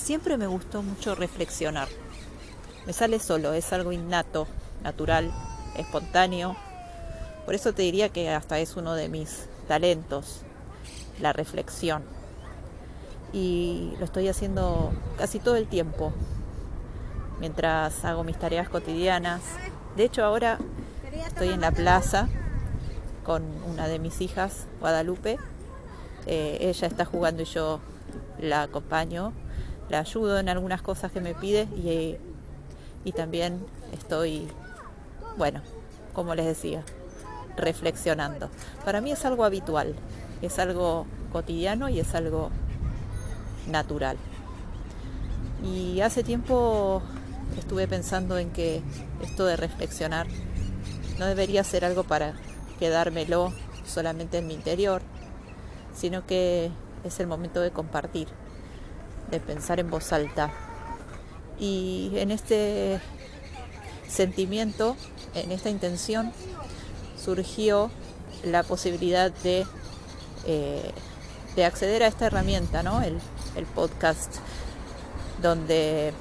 siempre me gustó mucho reflexionar. Me sale solo, es algo innato, natural, espontáneo. Por eso te diría que hasta es uno de mis talentos, la reflexión. Y lo estoy haciendo casi todo el tiempo, mientras hago mis tareas cotidianas. De hecho, ahora estoy en la plaza con una de mis hijas, Guadalupe. Eh, ella está jugando y yo la acompaño, la ayudo en algunas cosas que me pide y, y también estoy, bueno, como les decía, reflexionando. Para mí es algo habitual, es algo cotidiano y es algo natural. Y hace tiempo estuve pensando en que esto de reflexionar no debería ser algo para quedármelo solamente en mi interior, sino que es el momento de compartir, de pensar en voz alta. Y en este sentimiento, en esta intención, surgió la posibilidad de, eh, de acceder a esta herramienta, ¿no? el, podcast, donde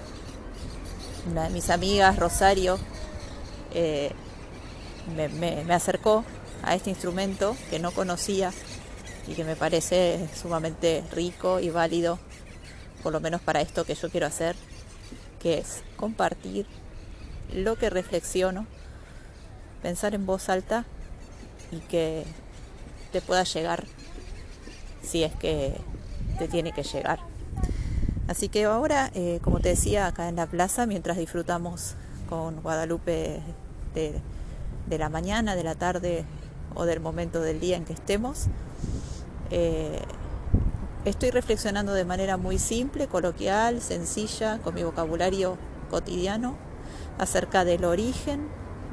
una de mis amigas, Rosario, eh, me, me acercó a este instrumento que no conocía y que me parece sumamente rico y válido, por lo menos para esto que yo quiero hacer, que es compartir lo que reflexiono, pensar en voz alta y que te pueda llegar si es que te tiene que llegar. Así que ahora, eh, como te decía, acá en la plaza, mientras disfrutamos con Guadalupe de, la mañana, de la tarde o del momento del día en que estemos, eh, estoy reflexionando de manera muy simple, coloquial, sencilla, con mi vocabulario cotidiano, acerca del origen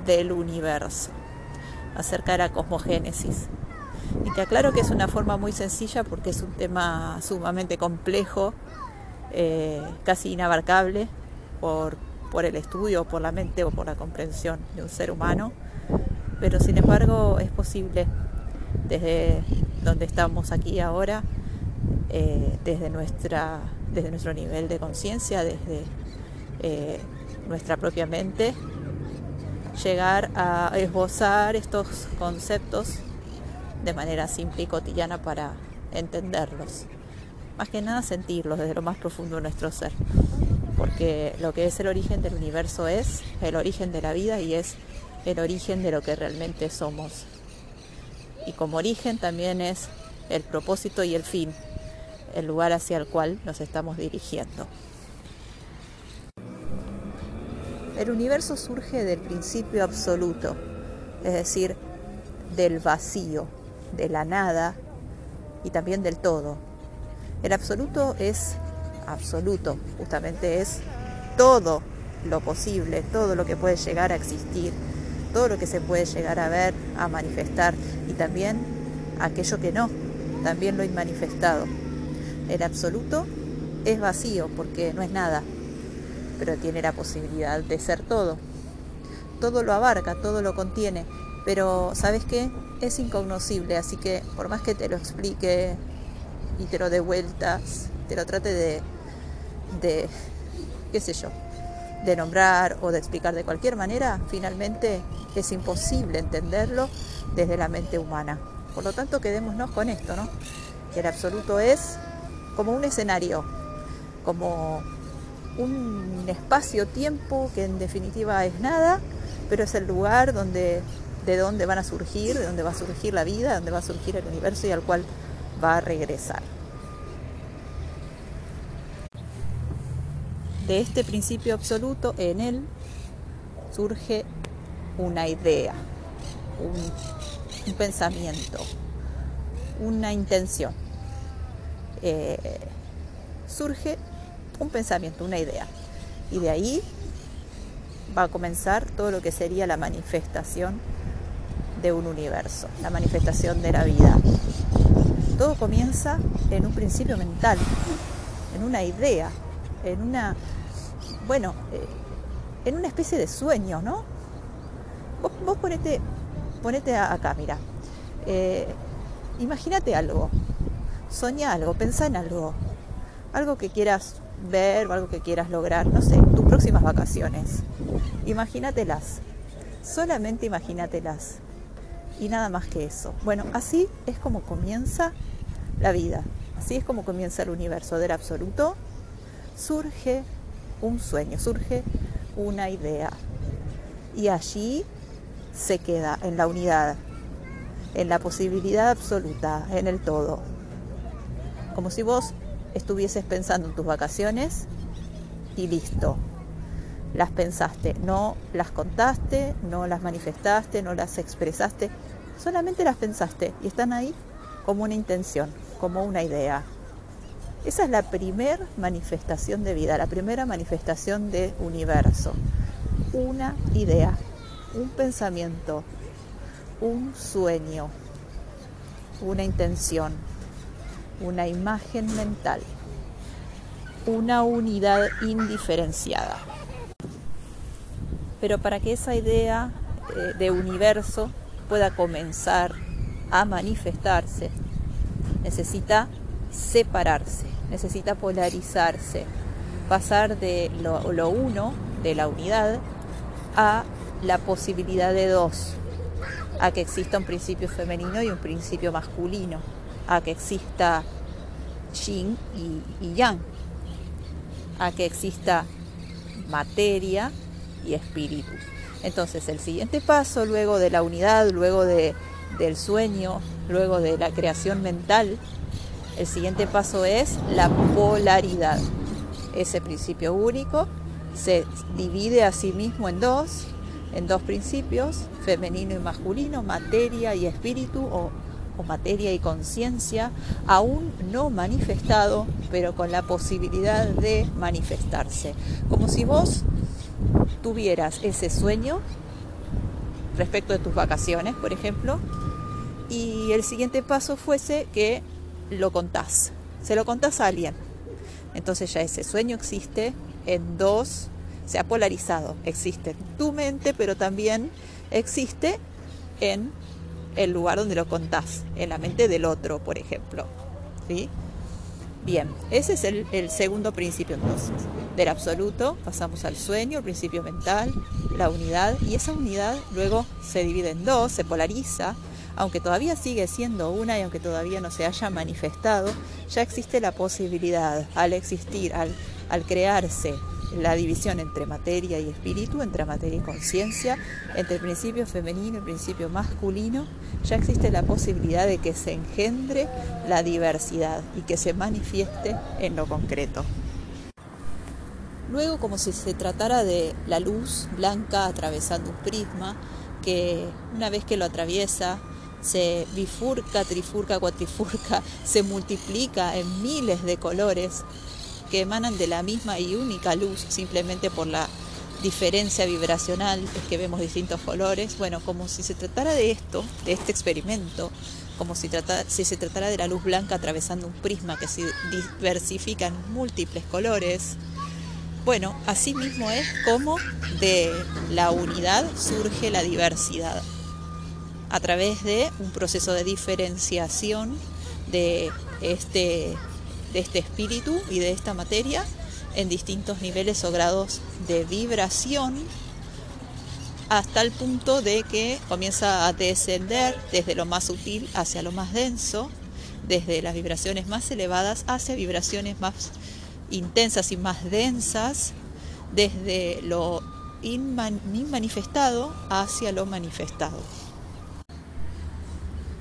del universo, acerca de la cosmogénesis. Y te aclaro que es una forma muy sencilla porque es un tema sumamente complejo, eh, casi inabarcable por, por el estudio, por la mente o por la comprensión de un ser humano, pero sin embargo es posible desde donde estamos aquí ahora, eh, desde, nuestra, desde nuestro nivel de conciencia, desde eh, nuestra propia mente, llegar a esbozar estos conceptos de manera simple y cotidiana para entenderlos. Más que nada sentirlos desde lo más profundo de nuestro ser. Porque lo que es el origen del universo es el origen de la vida y es el origen de lo que realmente somos y como origen también es el propósito y el fin, el lugar hacia el cual nos estamos dirigiendo. El universo surge del principio absoluto, es decir, del vacío, de la nada y también del todo. El absoluto es absoluto, justamente es todo lo posible, todo lo que puede llegar a existir, todo lo que se puede llegar a ver, a manifestar y también aquello que no, también lo inmanifestado. El absoluto es vacío porque no es nada, pero tiene la posibilidad de ser todo. Todo lo abarca, todo lo contiene, pero ¿sabes qué? Es incognoscible, así que por más que te lo explique y te lo dé vueltas, te lo trate de, de qué sé yo, de nombrar o de explicar de cualquier manera, finalmente es imposible entenderlo desde la mente humana. Por lo tanto, quedémonos con esto, ¿no? Que el absoluto es como un escenario, como un espacio-tiempo que en definitiva es nada, pero es el lugar donde, de donde van a surgir, de donde va a surgir la vida, donde va a surgir el universo y al cual va a regresar. De este principio absoluto, en él surge una idea, un, pensamiento, una intención. Eh, surge un pensamiento, una idea. Y de ahí va a comenzar todo lo que sería la manifestación de un universo, la manifestación de la vida. Todo comienza en un principio mental, en una idea, en una, bueno, eh, en una especie de sueño, ¿no? Vos, ponete, acá, mira. Eh, imagínate algo, soña algo, pensá en algo, algo que quieras ver o algo que quieras lograr, no sé, tus próximas vacaciones. Imagínatelas, solamente imagínatelas y nada más que eso. Bueno, así es como comienza la vida, así es como comienza el universo del absoluto. Surge un sueño, surge una idea y allí se queda en la unidad, en la posibilidad absoluta, en el todo. Como si vos estuvieses pensando en tus vacaciones y listo. Las pensaste, no las contaste, no las manifestaste, no las expresaste, solamente las pensaste y están ahí como una intención, como una idea. Esa es la primera manifestación de vida, la primera manifestación de universo. Una idea, un pensamiento, un sueño, una intención, una imagen mental, una unidad indiferenciada. Pero para que esa idea eh, de universo pueda comenzar a manifestarse, necesita separarse, necesita polarizarse, pasar de lo, lo uno, de la unidad, a la posibilidad de dos, a que exista un principio femenino y un principio masculino, a que exista yin y, yang, a que exista materia y espíritu. Entonces el siguiente paso, luego de la unidad, luego de, del sueño, luego de la creación mental, el siguiente paso es la polaridad. Ese principio único se divide a sí mismo en dos, en dos principios, femenino y masculino, materia y espíritu o, materia y conciencia, aún no manifestado, pero con la posibilidad de manifestarse. Como si vos tuvieras ese sueño respecto de tus vacaciones, por ejemplo, y el siguiente paso fuese que lo contás, se lo contás a alguien. Entonces ya ese sueño existe en dos se ha polarizado. Existe en tu mente, pero también existe en el lugar donde lo contás, en la mente del otro, por ejemplo. ¿Sí? Bien, ese es el, el, segundo principio entonces. Del absoluto pasamos al sueño, el principio mental, la unidad, y esa unidad luego se divide en dos, se polariza, aunque todavía sigue siendo una y aunque todavía no se haya manifestado, ya existe la posibilidad al existir, al, al crearse la división entre materia y espíritu, entre materia y conciencia, entre el principio femenino y el principio masculino, ya existe la posibilidad de que se engendre la diversidad y que se manifieste en lo concreto. Luego, como si se tratara de la luz blanca atravesando un prisma, que una vez que lo atraviesa, se bifurca, trifurca, cuatrifurca, se multiplica en miles de colores que emanan de la misma y única luz simplemente por la diferencia vibracional, es que vemos distintos colores, bueno, como si se tratara de esto, de este experimento, como si, si se tratara de la luz blanca atravesando un prisma que se diversifica en múltiples colores. Bueno, así mismo es como de la unidad surge la diversidad, a través de un proceso de diferenciación de este de este espíritu y de esta materia en distintos niveles o grados de vibración hasta el punto de que comienza a descender desde lo más sutil hacia lo más denso, desde las vibraciones más elevadas hacia vibraciones más intensas y más densas, desde lo inmanifestado hacia lo manifestado.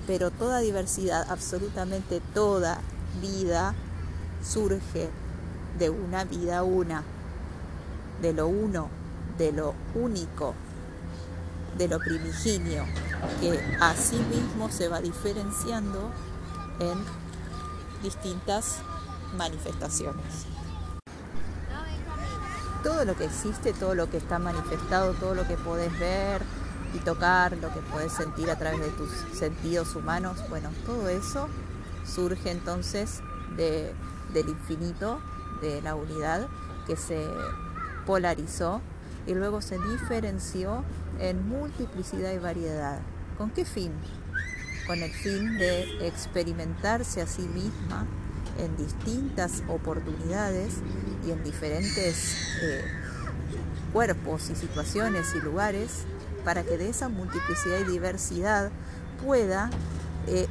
Pero toda diversidad, absolutamente toda vida, surge de una vida una, de lo uno, de lo único, de lo primigenio, que a sí mismo se va diferenciando en distintas manifestaciones. Todo lo que existe, todo lo que está manifestado, todo lo que podés ver y tocar, lo que podés sentir a través de tus sentidos humanos, bueno, todo eso surge entonces de del infinito, de la unidad, que se polarizó y luego se diferenció en multiplicidad y variedad. ¿Con qué fin? Con el fin de experimentarse a sí misma en distintas oportunidades y en diferentes eh, cuerpos y situaciones y lugares para que de esa multiplicidad y diversidad pueda, eh,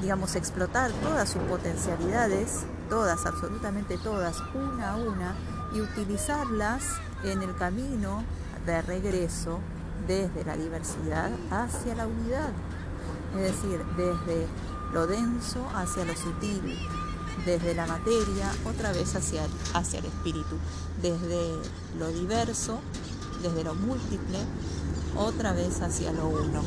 digamos, explotar todas sus potencialidades, todas, absolutamente todas, una a una, y utilizarlas en el camino de regreso desde la diversidad hacia la unidad. Es decir, desde lo denso hacia lo sutil, desde la materia otra vez hacia, hacia el espíritu, desde lo diverso, desde lo múltiple, otra vez hacia lo uno.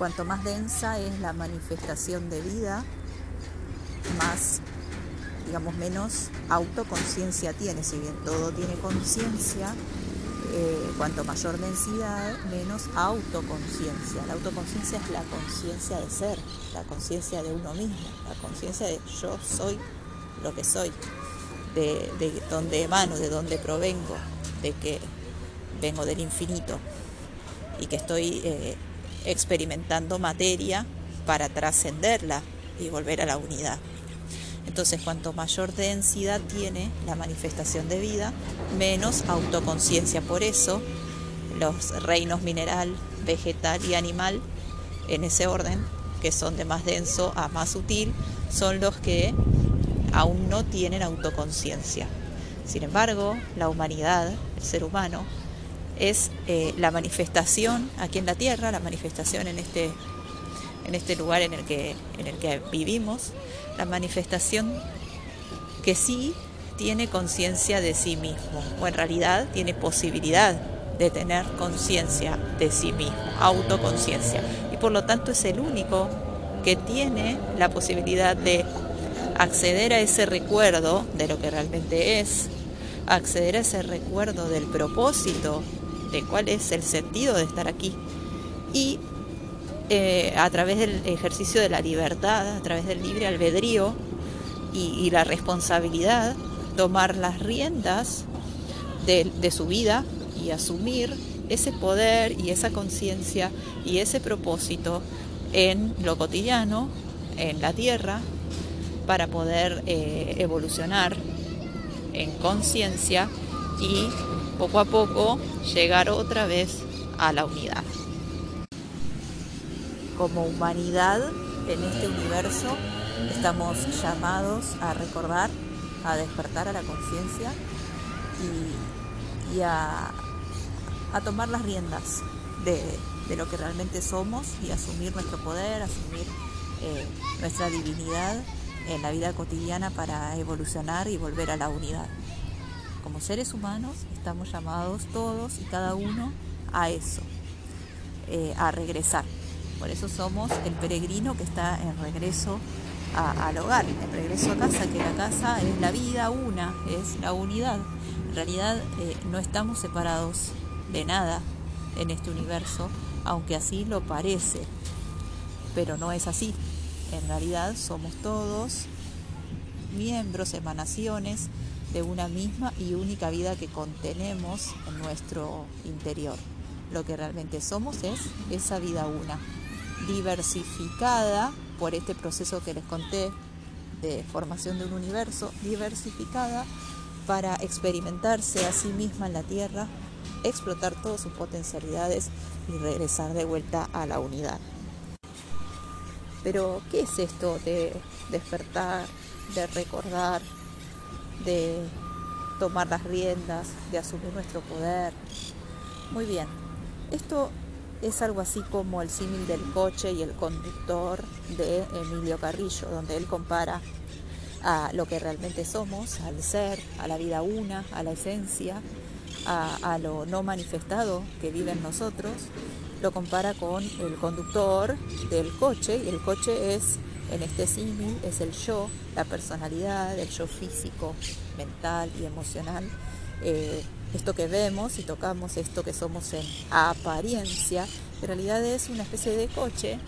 Cuanto más densa es la manifestación de vida, más, digamos, menos autoconciencia tiene. Si bien todo tiene conciencia, eh, cuanto mayor densidad, menos autoconciencia. La autoconciencia es la conciencia de ser, la conciencia de uno mismo, la conciencia de yo soy lo que soy, de, de dónde emano, de dónde provengo, de que vengo del infinito y que estoy eh, experimentando materia para trascenderla y volver a la unidad. Entonces, cuanto mayor densidad tiene la manifestación de vida, menos autoconciencia. Por eso, los reinos mineral, vegetal y animal, en ese orden, que son de más denso a más sutil, son los que aún no tienen autoconciencia. Sin embargo, la humanidad, el ser humano, es eh, la manifestación aquí en la Tierra, la manifestación en este en este lugar en el que, en el que vivimos, la manifestación que sí tiene conciencia de sí mismo, o en realidad tiene posibilidad de tener conciencia de sí mismo, autoconciencia. Y por lo tanto es el único que tiene la posibilidad de acceder a ese recuerdo de lo que realmente es, acceder a ese recuerdo del propósito, de cuál es el sentido de estar aquí. Y eh, a través del ejercicio de la libertad, a través del libre albedrío y, la responsabilidad, tomar las riendas de, su vida y asumir ese poder y esa conciencia y ese propósito en lo cotidiano, en la tierra, para poder eh, evolucionar en conciencia y poco a poco llegar otra vez a la unidad como humanidad en este universo estamos llamados a recordar, a despertar a la conciencia y, a, tomar las riendas de, lo que realmente somos y asumir nuestro poder, asumir eh, nuestra divinidad en la vida cotidiana para evolucionar y volver a la unidad. Como seres humanos estamos llamados todos y cada uno a eso, eh, a regresar por eso somos el peregrino que está en regreso al hogar, en regreso a casa, que la casa es la vida una, es la unidad. En realidad eh, no estamos separados de nada en este universo, aunque así lo parece, pero no es así. En realidad somos todos miembros, emanaciones de una misma y única vida que contenemos en nuestro interior. Lo que realmente somos es esa vida una diversificada por este proceso que les conté de formación de un universo, diversificada para experimentarse a sí misma en la Tierra, explotar todas sus potencialidades y regresar de vuelta a la unidad. Pero, ¿qué es esto de despertar, de recordar, de tomar las riendas, de asumir nuestro poder? Muy bien, esto es algo así como el símil del coche y el conductor de Emilio Carrillo, donde él compara a lo que realmente somos, al ser, a la vida una, a la esencia, a, lo no manifestado que vive en nosotros, lo compara con el conductor del coche y el coche es, en este símil, es el yo, la personalidad, el yo físico, mental y emocional. Eh, esto que vemos y tocamos, esto que somos en apariencia, en realidad es una especie de coche,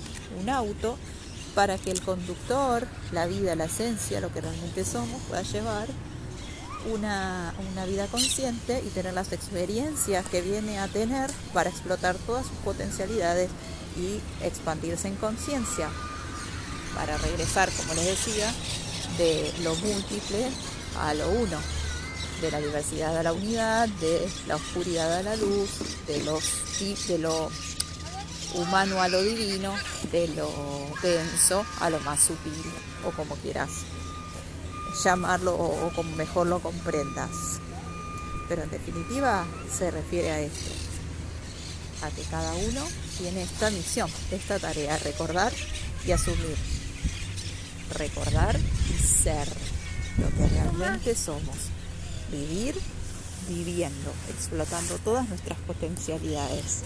un auto, para que el conductor, la vida, la esencia, lo que realmente somos, pueda llevar una, una, vida consciente y tener las experiencias que viene a tener para explotar todas sus potencialidades y expandirse en conciencia. Para regresar, como les decía, de lo múltiple a lo uno, de la diversidad a la unidad, de la oscuridad a la luz, de, lo humano a lo divino, de lo denso a lo más sutil, o como quieras llamarlo o, como mejor lo comprendas. Pero en definitiva se refiere a esto, a que cada uno tiene esta misión, esta tarea, recordar y asumir. Recordar y ser lo que realmente somos. Vivir viviendo, explotando todas nuestras potencialidades.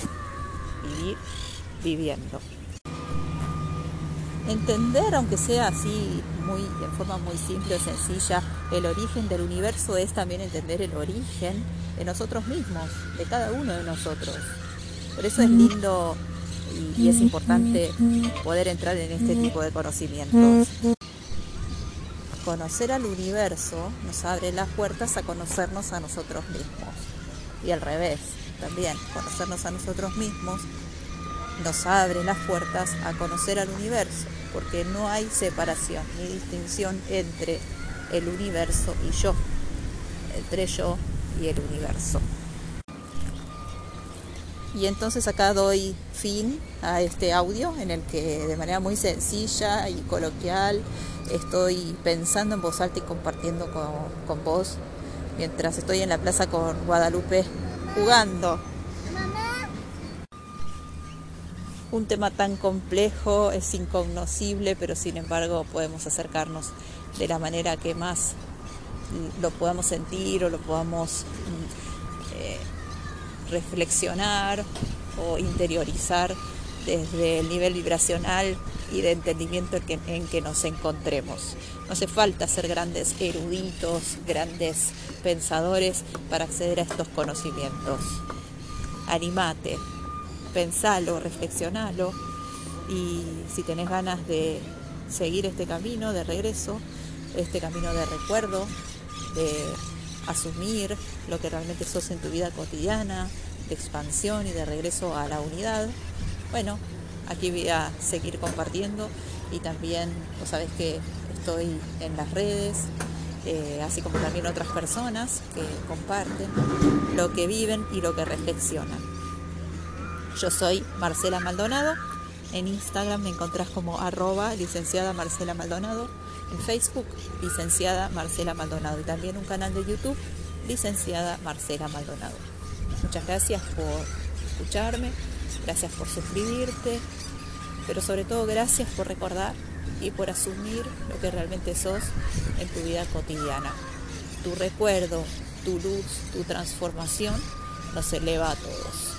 Vivir viviendo. Entender, aunque sea así muy, en forma muy simple o sencilla, el origen del universo es también entender el origen de nosotros mismos, de cada uno de nosotros. Por eso es lindo y, es importante poder entrar en este tipo de conocimientos. Conocer al universo nos abre las puertas a conocernos a nosotros mismos. Y al revés, también conocernos a nosotros mismos nos abre las puertas a conocer al universo, porque no hay separación ni distinción entre el universo y yo, entre yo y el universo. Y entonces acá doy fin a este audio en el que de manera muy sencilla y coloquial estoy pensando en voz alta y compartiendo con, con vos mientras estoy en la plaza con Guadalupe jugando. Un tema tan complejo es incognoscible, pero sin embargo podemos acercarnos de la manera que más lo podamos sentir o lo podamos mm, reflexionar o interiorizar desde el nivel vibracional y de entendimiento en que, nos encontremos. No hace falta ser grandes eruditos, grandes pensadores para acceder a estos conocimientos. Animate, pensalo, reflexionalo y si tenés ganas de seguir este camino de regreso, este camino de recuerdo, de asumir lo que realmente sos en tu vida cotidiana, de expansión y de regreso a la unidad, bueno, aquí voy a seguir compartiendo y también, vos sabés que estoy en las redes, eh, así como también otras personas que comparten lo que viven y lo que reflexionan. Yo soy Marcela Maldonado. En Instagram me encontrás como arroba licenciada Marcela Maldonado. En Facebook, licenciada Marcela Maldonado. Y también un canal de YouTube, licenciada Marcela Maldonado. Muchas gracias por escucharme, gracias por suscribirte, pero sobre todo gracias por recordar y por asumir lo que realmente sos en tu vida cotidiana. Tu recuerdo, tu luz, tu transformación nos eleva a todos.